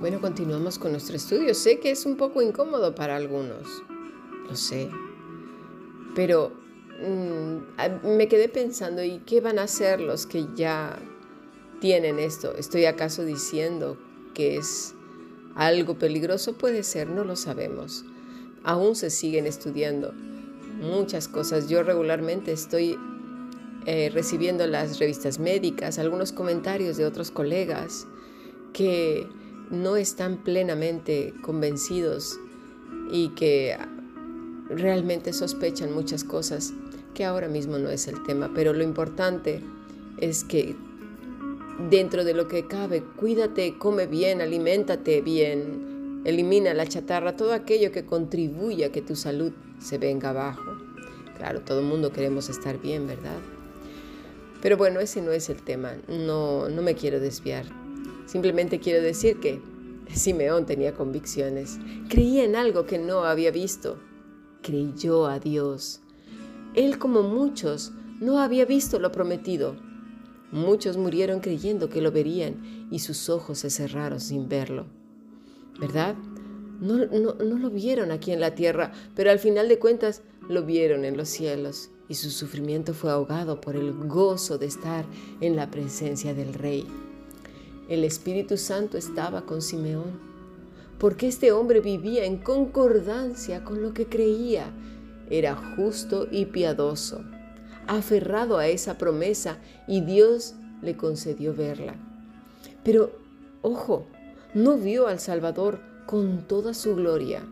Bueno, continuamos con nuestro estudio. Sé que es un poco incómodo para algunos, lo sé, pero mm, me quedé pensando, ¿y qué van a hacer los que ya tienen esto? ¿Estoy acaso diciendo que es algo peligroso? Puede ser, no lo sabemos. Aún se siguen estudiando muchas cosas. Yo regularmente estoy eh, recibiendo las revistas médicas, algunos comentarios de otros colegas que no están plenamente convencidos y que realmente sospechan muchas cosas, que ahora mismo no es el tema, pero lo importante es que dentro de lo que cabe, cuídate, come bien, aliméntate bien, elimina la chatarra, todo aquello que contribuye a que tu salud se venga abajo. Claro, todo el mundo queremos estar bien, ¿verdad? Pero bueno, ese no es el tema, no, no me quiero desviar. Simplemente quiero decir que Simeón tenía convicciones, creía en algo que no había visto, creyó a Dios. Él, como muchos, no había visto lo prometido. Muchos murieron creyendo que lo verían y sus ojos se cerraron sin verlo. ¿Verdad? No, no, no lo vieron aquí en la tierra, pero al final de cuentas lo vieron en los cielos y su sufrimiento fue ahogado por el gozo de estar en la presencia del Rey. El Espíritu Santo estaba con Simeón, porque este hombre vivía en concordancia con lo que creía. Era justo y piadoso, aferrado a esa promesa y Dios le concedió verla. Pero, ojo, no vio al Salvador con toda su gloria,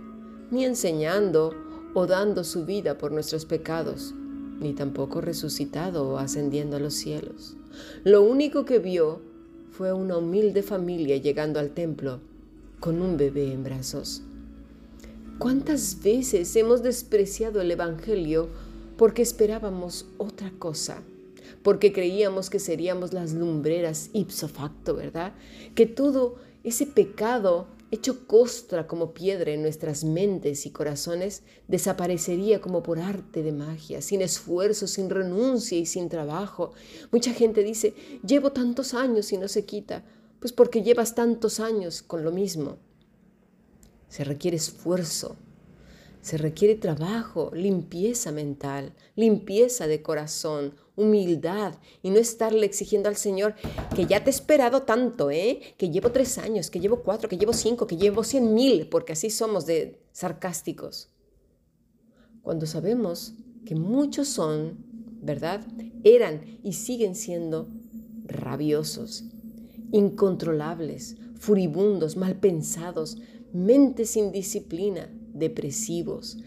ni enseñando o dando su vida por nuestros pecados ni tampoco resucitado o ascendiendo a los cielos. Lo único que vio fue una humilde familia llegando al templo con un bebé en brazos. ¿Cuántas veces hemos despreciado el Evangelio porque esperábamos otra cosa? Porque creíamos que seríamos las lumbreras ipso facto, ¿verdad? Que todo ese pecado hecho costra como piedra en nuestras mentes y corazones, desaparecería como por arte de magia, sin esfuerzo, sin renuncia y sin trabajo. Mucha gente dice, llevo tantos años y no se quita, pues porque llevas tantos años con lo mismo. Se requiere esfuerzo, se requiere trabajo, limpieza mental, limpieza de corazón, humildad y no estarle exigiendo al Señor que ya te he esperado tanto, ¿eh? que llevo tres años, que llevo cuatro, que llevo cinco, que llevo cien mil, porque así somos de sarcásticos. Cuando sabemos que muchos son, ¿verdad? Eran y siguen siendo rabiosos, incontrolables, furibundos, mal pensados, mentes sin disciplina, depresivos,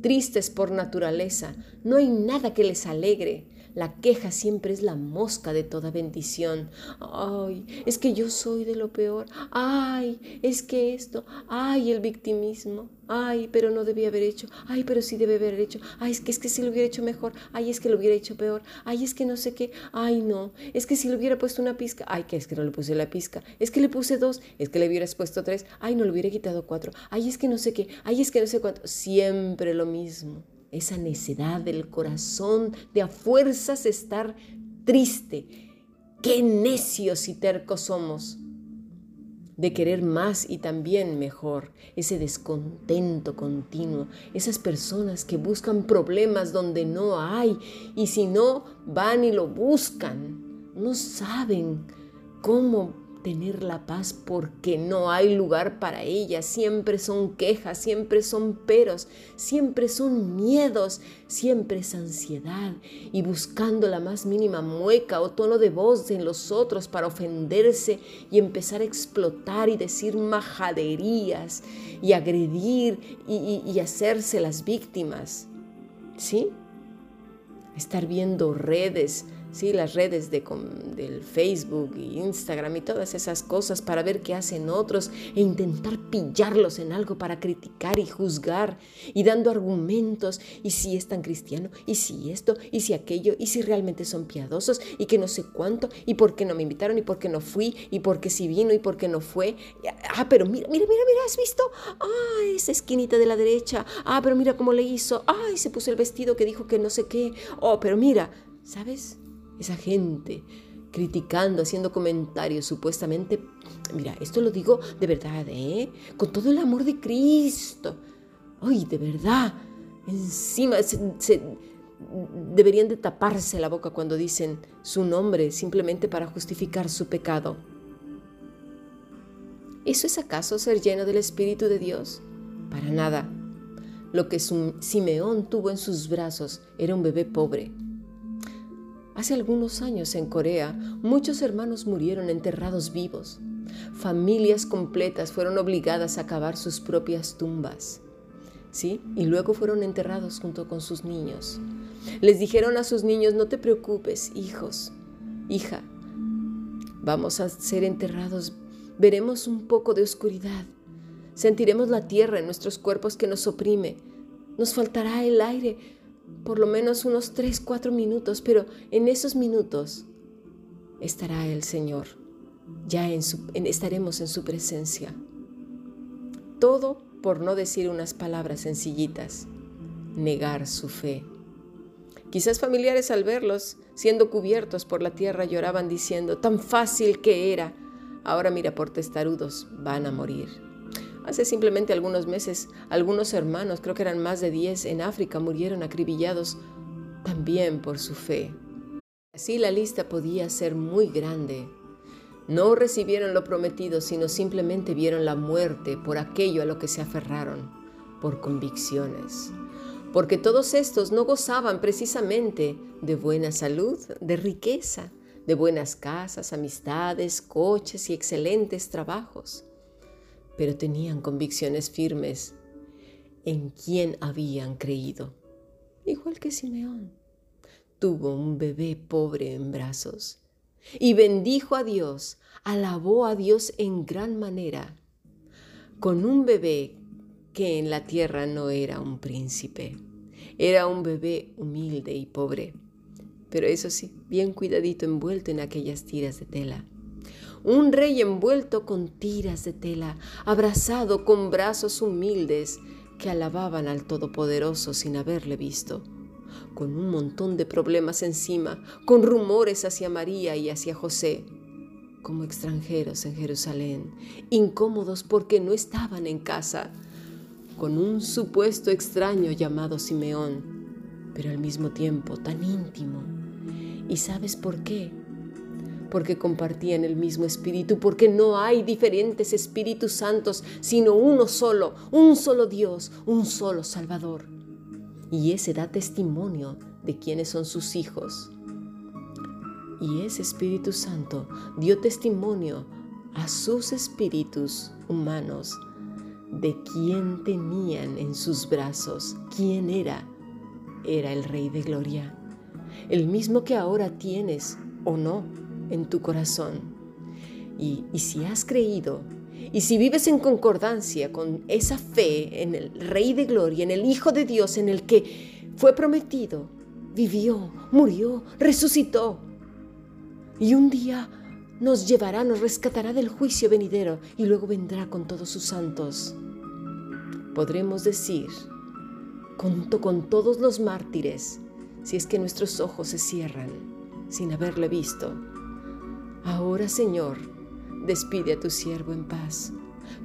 tristes por naturaleza, no hay nada que les alegre. La queja siempre es la mosca de toda bendición. Ay, es que yo soy de lo peor. Ay, es que esto. Ay, el victimismo. Ay, pero no debía haber hecho. Ay, pero sí debe haber hecho. Ay, es que es que si lo hubiera hecho mejor. Ay, es que lo hubiera hecho peor. Ay, es que no sé qué. Ay, no. Es que si le hubiera puesto una pizca. Ay, que es que no le puse la pizca. Es que le puse dos. Es que le hubieras puesto tres. Ay, no le hubiera quitado cuatro. Ay, es que no sé qué. Ay, es que no sé cuánto. Siempre lo mismo esa necedad del corazón de a fuerzas estar triste. Qué necios y tercos somos de querer más y también mejor, ese descontento continuo, esas personas que buscan problemas donde no hay y si no van y lo buscan, no saben cómo tener la paz porque no hay lugar para ella. Siempre son quejas, siempre son peros, siempre son miedos, siempre es ansiedad y buscando la más mínima mueca o tono de voz en los otros para ofenderse y empezar a explotar y decir majaderías y agredir y, y hacerse las víctimas. ¿Sí? Estar viendo redes ¿sí? las redes de, del Facebook y Instagram y todas esas cosas para ver qué hacen otros e intentar pillarlos en algo para criticar y juzgar y dando argumentos y si es tan cristiano y si esto y si aquello y si realmente son piadosos y que no sé cuánto y por qué no me invitaron y por qué no fui y por qué si vino y por qué no fue. Ah, pero mira, mira, mira, mira, ¿has visto? Ah, esa esquinita de la derecha. Ah, pero mira cómo le hizo. Ay, se puso el vestido que dijo que no sé qué. Oh, pero mira, ¿sabes? Esa gente criticando, haciendo comentarios supuestamente, mira, esto lo digo de verdad, ¿eh? Con todo el amor de Cristo. Ay, de verdad. Encima deberían de taparse la boca cuando dicen su nombre simplemente para justificar su pecado. ¿Eso es acaso ser lleno del Espíritu de Dios? Para nada. Lo que Simeón tuvo en sus brazos era un bebé pobre. Hace algunos años en Corea, muchos hermanos murieron enterrados vivos. Familias completas fueron obligadas a cavar sus propias tumbas. ¿Sí? Y luego fueron enterrados junto con sus niños. Les dijeron a sus niños, no te preocupes, hijos, hija, vamos a ser enterrados, veremos un poco de oscuridad, Sentiremos la tierra en nuestros cuerpos que nos oprime. Nos faltará el aire por lo menos unos 3, 4 minutos, pero en esos minutos estará el Señor. Ya estaremos en su presencia. Todo por no decir unas palabras sencillitas, negar su fe. Quizás familiares al verlos siendo cubiertos por la tierra lloraban diciendo, tan fácil que era, ahora mira por testarudos, van a morir. Hace simplemente algunos meses, algunos hermanos, creo que eran más de 10 en África, murieron acribillados también por su fe. Así la lista podía ser muy grande. No recibieron lo prometido, sino simplemente vieron la muerte por aquello a lo que se aferraron, por convicciones. Porque todos estos no gozaban precisamente de buena salud, de riqueza, de buenas casas, amistades, coches y excelentes trabajos pero tenían convicciones firmes en quién habían creído. Igual que Simeón. Tuvo un bebé pobre en brazos y bendijo a Dios, alabó a Dios en gran manera, con un bebé que en la tierra no era un príncipe, era un bebé humilde y pobre, pero eso sí, bien cuidadito envuelto en aquellas tiras de tela un rey envuelto con tiras de tela, abrazado con brazos humildes que alababan al Todopoderoso sin haberle visto, con un montón de problemas encima, con rumores hacia María y hacia José, como extranjeros en Jerusalén, incómodos porque no estaban en casa, con un supuesto extraño llamado Simeón, pero al mismo tiempo tan íntimo. ¿Y sabes por qué? Porque compartían el mismo espíritu, porque no hay diferentes espíritus santos, sino uno solo, un solo Dios, un solo Salvador. Y ese da testimonio de quiénes son sus hijos. Y ese Espíritu Santo dio testimonio a sus espíritus humanos de quién tenían en sus brazos, quién era. Era el Rey de Gloria, el mismo que ahora tienes o no en tu corazón. Y, si has creído, y si vives en concordancia con esa fe en el Rey de Gloria, en el Hijo de Dios, en el que fue prometido, vivió, murió, resucitó, y un día nos llevará, nos rescatará del juicio venidero y luego vendrá con todos sus santos. Podremos decir, junto con todos los mártires, si es que nuestros ojos se cierran sin haberle visto, Ahora, Señor, despide a tu siervo en paz,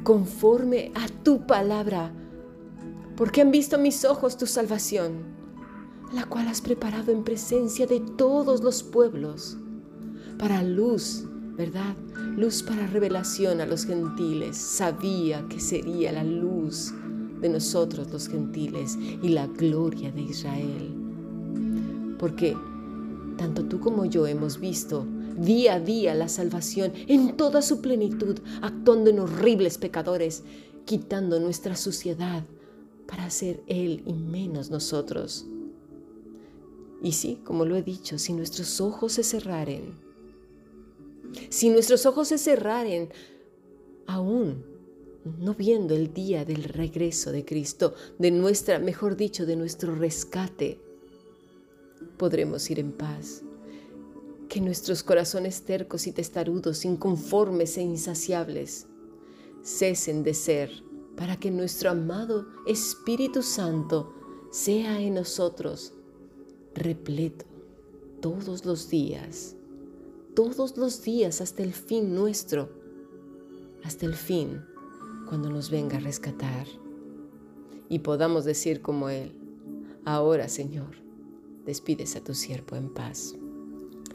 conforme a tu palabra, porque han visto mis ojos tu salvación, la cual has preparado en presencia de todos los pueblos, para luz, ¿verdad? Luz para revelación a los gentiles. Sabía que sería la luz de nosotros los gentiles y la gloria de Israel. Porque tanto tú como yo hemos visto día a día la salvación en toda su plenitud, actuando en horribles pecadores, quitando nuestra suciedad para ser Él y menos nosotros. Y sí, como lo he dicho, si nuestros ojos se cerraren, si nuestros ojos se cerraren, aún no viendo el día del regreso de Cristo, de nuestra, mejor dicho, de nuestro rescate, podremos ir en paz que nuestros corazones tercos y testarudos, inconformes e insaciables, cesen de ser para que nuestro amado Espíritu Santo sea en nosotros repleto todos los días todos los días hasta el fin nuestro, hasta el fin, cuando nos venga a rescatar. Y podamos decir como Él, ahora Señor, despides a tu siervo en paz.